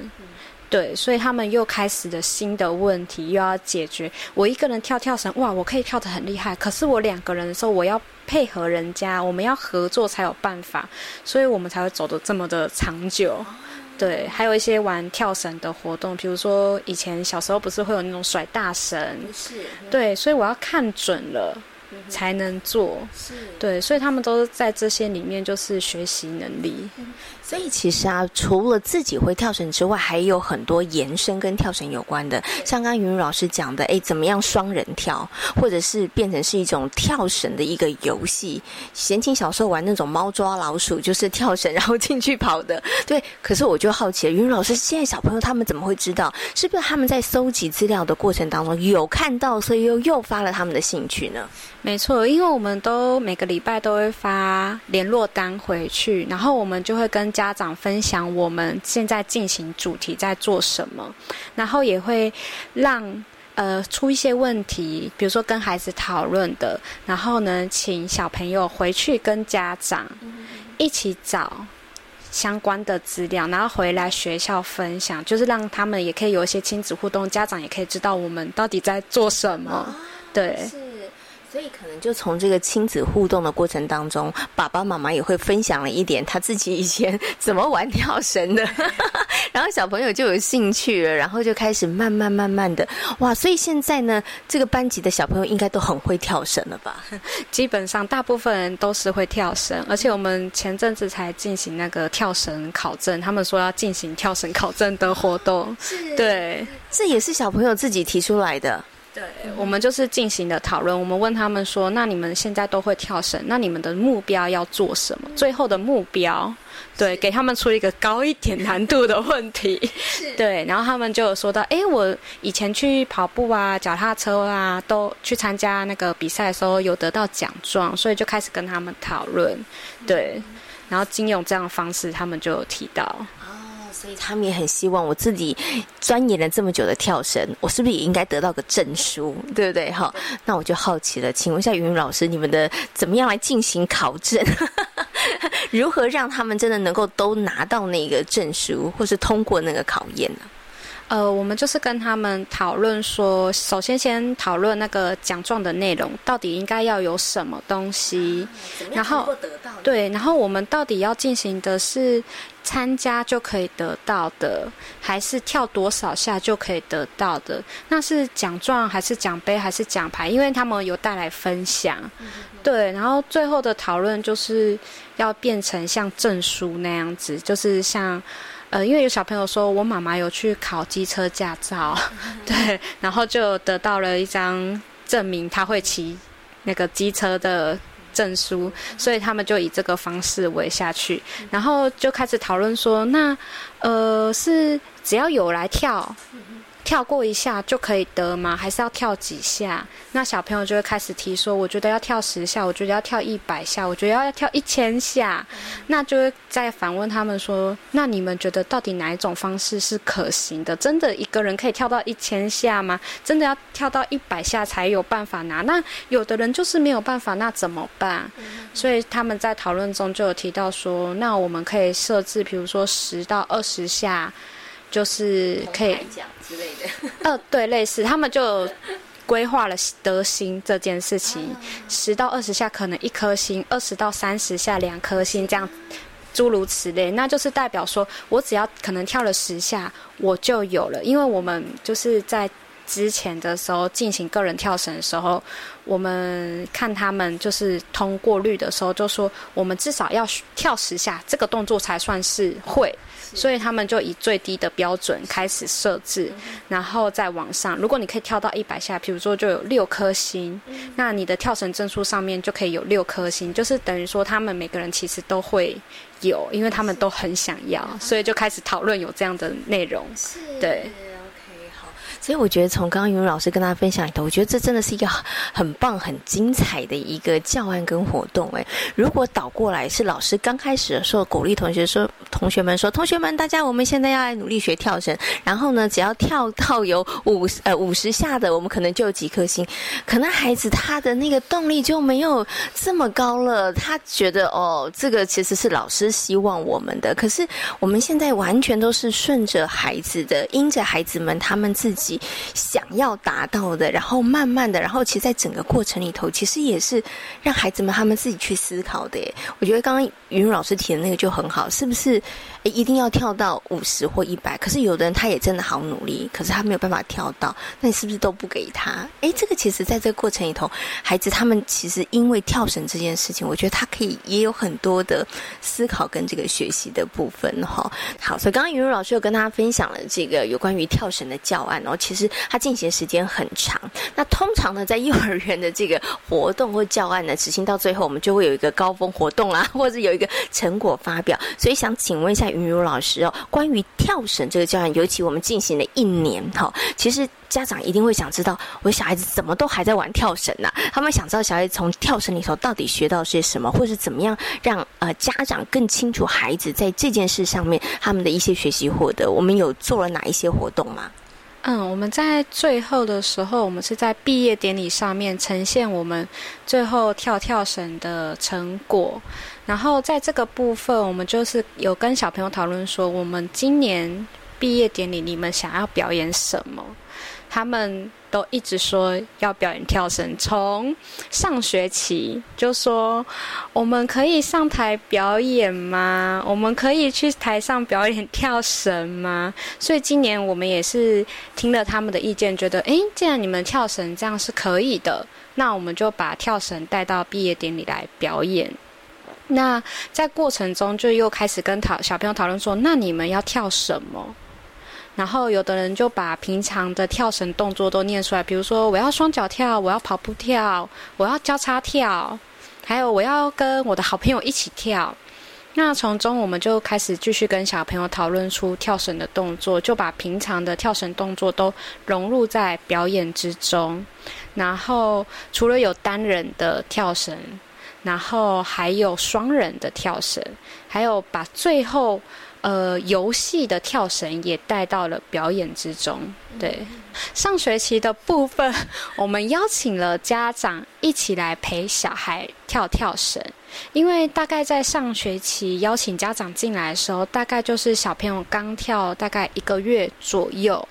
对，所以他们又开始的新的问题，又要解决。我一个人跳跳绳，哇，我可以跳得很厉害。可是我两个人的时候，我要配合人家，我们要合作才有办法，所以我们才会走得这么的长久。对，还有一些玩跳绳的活动，比如说以前小时候不是会有那种甩大绳，是，对，所以我要看准了才能做，是，对，所以他们都在这些里面就是学习能力。所以其实啊，除了自己会跳绳之外，还有很多延伸跟跳绳有关的，像刚刚云老师讲的，哎，怎么样双人跳，或者是变成是一种跳绳的一个游戏。贤琴小时候玩那种猫抓老鼠，(laughs) 就是跳绳然后进去跑的。对，可是我就好奇了，云老师，现在小朋友他们怎么会知道？是不是他们在搜集资料的过程当中有看到，所以又诱发了他们的兴趣呢？没错，因为我们都每个礼拜都会发联络单回去，然后我们就会跟家长分享我们现在进行主题在做什么，然后也会让呃出一些问题，比如说跟孩子讨论的，然后呢，请小朋友回去跟家长一起找相关的资料，然后回来学校分享，就是让他们也可以有一些亲子互动，家长也可以知道我们到底在做什么，对。所以可能就从这个亲子互动的过程当中，爸爸妈妈也会分享了一点他自己以前 (laughs) 怎么玩跳绳的，(laughs) 然后小朋友就有兴趣了，然后就开始慢慢慢慢的哇！所以现在呢，这个班级的小朋友应该都很会跳绳了吧？(laughs) 基本上大部分人都是会跳绳，而且我们前阵子才进行那个跳绳考证，他们说要进行跳绳考证的活动，对，这也是小朋友自己提出来的。对，我们就是进行的讨论。我们问他们说：“那你们现在都会跳绳，那你们的目标要做什么？最后的目标，对，给他们出一个高一点难度的问题。对，然后他们就有说到：，哎，我以前去跑步啊、脚踏车啊，都去参加那个比赛的时候有得到奖状，所以就开始跟他们讨论。对，然后金勇这样的方式，他们就有提到。”所以他们也很希望我自己钻研了这么久的跳绳，我是不是也应该得到个证书，对不对？哈，那我就好奇了，请问一下云云老师，你们的怎么样来进行考证？(laughs) 如何让他们真的能够都拿到那个证书，或是通过那个考验呢？呃，我们就是跟他们讨论说，首先先讨论那个奖状的内容，到底应该要有什么东西，然后对，然后我们到底要进行的是参加就可以得到的，还是跳多少下就可以得到的？那是奖状还是奖杯还是奖牌？因为他们有带来分享，对，然后最后的讨论就是要变成像证书那样子，就是像。呃，因为有小朋友说，我妈妈有去考机车驾照，(laughs) 对，然后就得到了一张证明，他会骑那个机车的证书，所以他们就以这个方式围下去，然后就开始讨论说，那呃是只要有来跳。跳过一下就可以得吗？还是要跳几下？那小朋友就会开始提说：“我觉得要跳十下，我觉得要跳一百下，我觉得要跳一千下。”那就会再反问他们说：“那你们觉得到底哪一种方式是可行的？真的一个人可以跳到一千下吗？真的要跳到一百下才有办法拿？那有的人就是没有办法，那怎么办？”所以他们在讨论中就有提到说：“那我们可以设置，比如说十到二十下。”就是可以之类的，呃，对，类似他们就规划了得星这件事情，十到二十下可能一颗星，二十到三十下两颗星，这样诸如此类，那就是代表说我只要可能跳了十下，我就有了，因为我们就是在之前的时候进行个人跳绳的时候，我们看他们就是通过率的时候，就说我们至少要跳十下，这个动作才算是会。所以他们就以最低的标准开始设置，然后再往上。如果你可以跳到一百下，比如说就有六颗星，那你的跳绳证书上面就可以有六颗星，就是等于说他们每个人其实都会有，因为他们都很想要，所以就开始讨论有这样的内容，对。所以我觉得从刚刚云老师跟大家分享里头，我觉得这真的是一个很棒、很精彩的一个教案跟活动。哎，如果倒过来是老师刚开始的时候鼓励同学说：“同学们说，同学们，大家我们现在要来努力学跳绳。然后呢，只要跳到有五呃五十下的，我们可能就有几颗星。可能孩子他的那个动力就没有这么高了。他觉得哦，这个其实是老师希望我们的。可是我们现在完全都是顺着孩子的，因着孩子们他们自己。想要达到的，然后慢慢的，然后其实，在整个过程里头，其实也是让孩子们他们自己去思考的。我觉得刚刚云茹老师提的那个就很好，是不是？一定要跳到五十或一百？可是有的人他也真的好努力，可是他没有办法跳到，那你是不是都不给他？哎，这个其实在这个过程里头，孩子他们其实因为跳绳这件事情，我觉得他可以也有很多的思考跟这个学习的部分哈。好，所以刚刚云茹老师有跟大家分享了这个有关于跳绳的教案哦，其实它进行时间很长。那通常呢，在幼儿园的这个活动或教案呢，执行到最后，我们就会有一个高峰活动啦，或者有一个成果发表。所以想请问一下。云如老师哦，关于跳绳这个教案，尤其我们进行了一年哈，其实家长一定会想知道，我小孩子怎么都还在玩跳绳呢？他们想知道小孩子从跳绳里头到底学到些什么，或是怎么样让呃家长更清楚孩子在这件事上面他们的一些学习获得。我们有做了哪一些活动吗？嗯，我们在最后的时候，我们是在毕业典礼上面呈现我们最后跳跳绳的成果。然后在这个部分，我们就是有跟小朋友讨论说，我们今年毕业典礼你们想要表演什么？他们都一直说要表演跳绳，从上学期就说我们可以上台表演吗？(laughs) 我们可以去台上表演跳绳吗？所以今年我们也是听了他们的意见，觉得诶，既然你们跳绳这样是可以的，那我们就把跳绳带到毕业典礼来表演。那在过程中就又开始跟讨小朋友讨论说，那你们要跳什么？然后有的人就把平常的跳绳动作都念出来，比如说我要双脚跳，我要跑步跳，我要交叉跳，还有我要跟我的好朋友一起跳。那从中我们就开始继续跟小朋友讨论出跳绳的动作，就把平常的跳绳动作都融入在表演之中。然后除了有单人的跳绳。然后还有双人的跳绳，还有把最后呃游戏的跳绳也带到了表演之中。对，上学期的部分，我们邀请了家长一起来陪小孩跳跳绳，因为大概在上学期邀请家长进来的时候，大概就是小朋友刚跳大概一个月左右。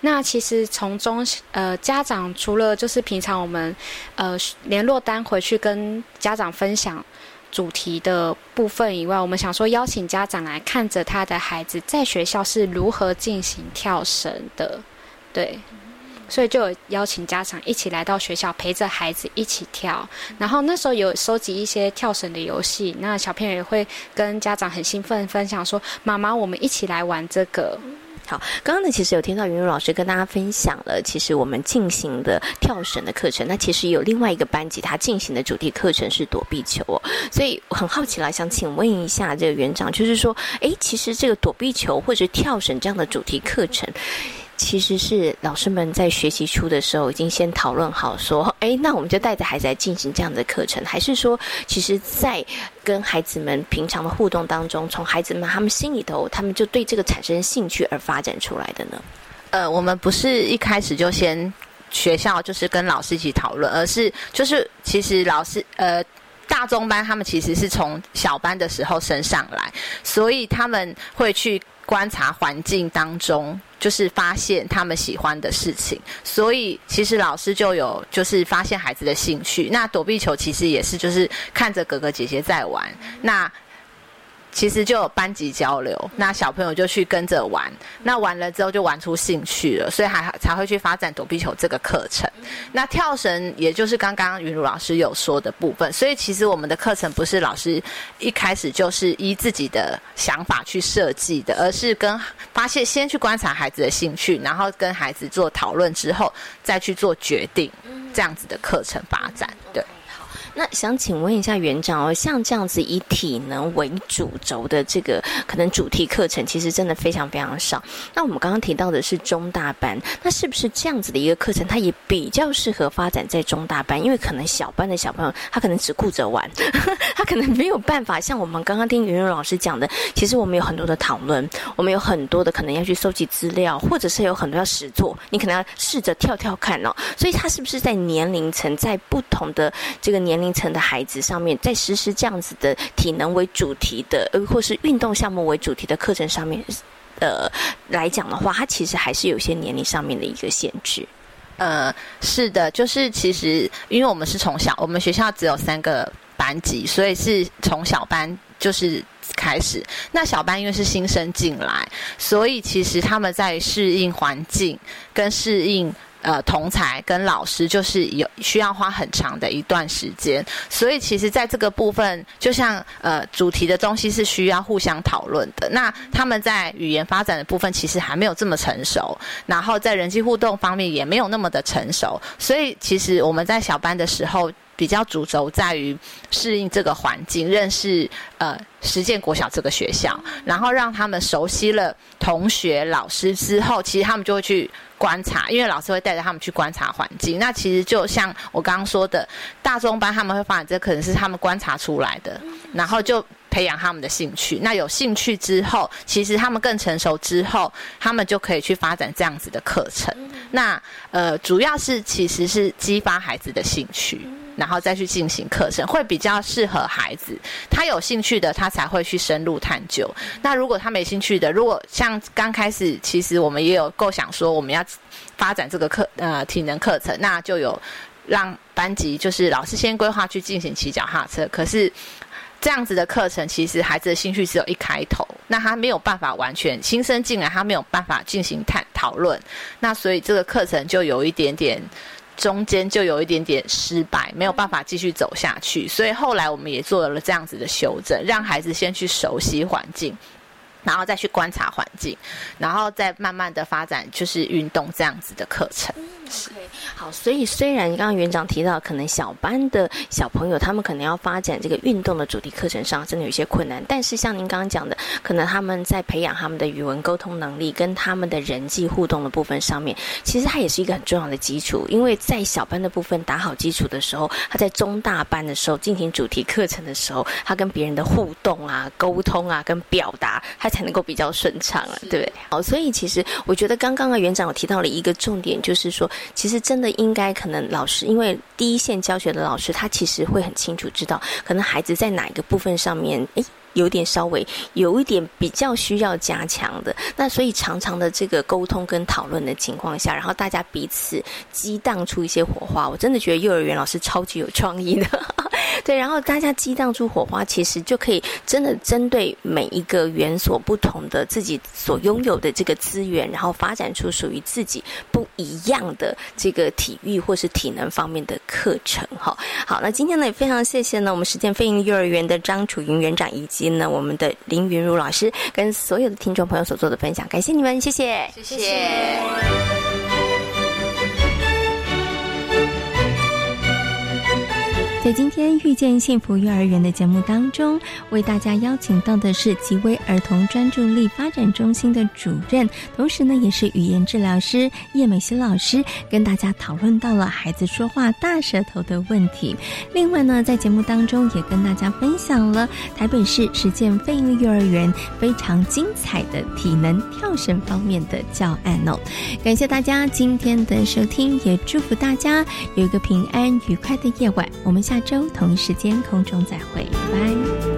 那其实从中，呃，家长除了就是平常我们，呃，联络单回去跟家长分享主题的部分以外，我们想说邀请家长来看着他的孩子在学校是如何进行跳绳的，对，所以就有邀请家长一起来到学校陪着孩子一起跳，然后那时候有收集一些跳绳的游戏，那小朋友也会跟家长很兴奋分享说：“妈妈，我们一起来玩这个。”好，刚刚呢，其实有听到云云老师跟大家分享了，其实我们进行的跳绳的课程，那其实有另外一个班级，他进行的主题课程是躲避球哦，所以我很好奇啦，想请问一下这个园长，就是说，哎，其实这个躲避球或者跳绳这样的主题课程。其实是老师们在学习初的时候已经先讨论好，说，哎，那我们就带着孩子来进行这样的课程，还是说，其实，在跟孩子们平常的互动当中，从孩子们他们心里头，他们就对这个产生兴趣而发展出来的呢？呃，我们不是一开始就先学校就是跟老师一起讨论，而是就是其实老师呃大中班他们其实是从小班的时候升上来，所以他们会去。观察环境当中，就是发现他们喜欢的事情，所以其实老师就有就是发现孩子的兴趣。那躲避球其实也是就是看着哥哥姐姐在玩，那其实就有班级交流，那小朋友就去跟着玩，那玩了之后就玩出兴趣了，所以还才会去发展躲避球这个课程。那跳绳也就是刚刚云茹老师有说的部分，所以其实我们的课程不是老师一开始就是依自己的想法去设计的，而是跟发现先去观察孩子的兴趣，然后跟孩子做讨论之后再去做决定，这样子的课程发展，对。那想请问一下园长哦，像这样子以体能为主轴的这个可能主题课程，其实真的非常非常少。那我们刚刚提到的是中大班，那是不是这样子的一个课程，它也比较适合发展在中大班？因为可能小班的小朋友，他可能只顾着玩，他可能没有办法像我们刚刚听云云老师讲的，其实我们有很多的讨论，我们有很多的可能要去收集资料，或者是有很多要实做，你可能要试着跳跳看哦。所以他是不是在年龄层，在不同的这个年龄？层的孩子上面，在实施这样子的体能为主题的，呃，或是运动项目为主题的课程上面，呃，来讲的话，它其实还是有些年龄上面的一个限制。呃，是的，就是其实因为我们是从小，我们学校只有三个班级，所以是从小班就是开始。那小班因为是新生进来，所以其实他们在适应环境跟适应。呃，同才跟老师就是有需要花很长的一段时间，所以其实在这个部分，就像呃主题的东西是需要互相讨论的。那他们在语言发展的部分其实还没有这么成熟，然后在人际互动方面也没有那么的成熟，所以其实我们在小班的时候比较主轴在于适应这个环境，认识呃实践国小这个学校，然后让他们熟悉了同学、老师之后，其实他们就会去。观察，因为老师会带着他们去观察环境。那其实就像我刚刚说的，大中班他们会发展，这可能是他们观察出来的，然后就培养他们的兴趣。那有兴趣之后，其实他们更成熟之后，他们就可以去发展这样子的课程。那呃，主要是其实是激发孩子的兴趣。然后再去进行课程，会比较适合孩子。他有兴趣的，他才会去深入探究。那如果他没兴趣的，如果像刚开始，其实我们也有构想说，我们要发展这个课呃体能课程，那就有让班级就是老师先规划去进行骑脚踏车。可是这样子的课程，其实孩子的兴趣只有一开头，那他没有办法完全新生进来，他没有办法进行探讨论。那所以这个课程就有一点点。中间就有一点点失败，没有办法继续走下去，所以后来我们也做了这样子的修正，让孩子先去熟悉环境。然后再去观察环境，然后再慢慢的发展，就是运动这样子的课程。OK，好，所以虽然刚刚园长提到，可能小班的小朋友他们可能要发展这个运动的主题课程上，真的有些困难。但是像您刚刚讲的，可能他们在培养他们的语文沟通能力跟他们的人际互动的部分上面，其实它也是一个很重要的基础。因为在小班的部分打好基础的时候，他在中大班的时候进行主题课程的时候，他跟别人的互动啊、沟通啊、跟表达，他。才能够比较顺畅了，对不对？好，所以其实我觉得刚刚啊园长有提到了一个重点，就是说，其实真的应该可能老师，因为第一线教学的老师，他其实会很清楚知道，可能孩子在哪一个部分上面，诶。有点稍微有一点比较需要加强的。那所以常常的这个沟通跟讨论的情况下，然后大家彼此激荡出一些火花，我真的觉得幼儿园老师超级有创意的。(laughs) 对，然后大家激荡出火花，其实就可以真的针对每一个园所不同的自己所拥有的这个资源，然后发展出属于自己不一样的这个体育或是体能方面的课程。哈，好，那今天呢也非常谢谢呢我们实践飞鹰幼儿园的张楚云园长以及呢我们的林云如老师跟所有的听众朋友所做的分享，感谢你们，谢谢，谢谢。在今天遇见幸福幼儿园的节目当中，为大家邀请到的是极威儿童专注力发展中心的主任，同时呢也是语言治疗师叶美欣老师，跟大家讨论到了孩子说话大舌头的问题。另外呢，在节目当中也跟大家分享了台北市实践飞鹰幼儿园非常精彩的体能跳绳方面的教案哦。感谢大家今天的收听，也祝福大家有一个平安愉快的夜晚。我们下。下周同一时间空中再会，拜拜。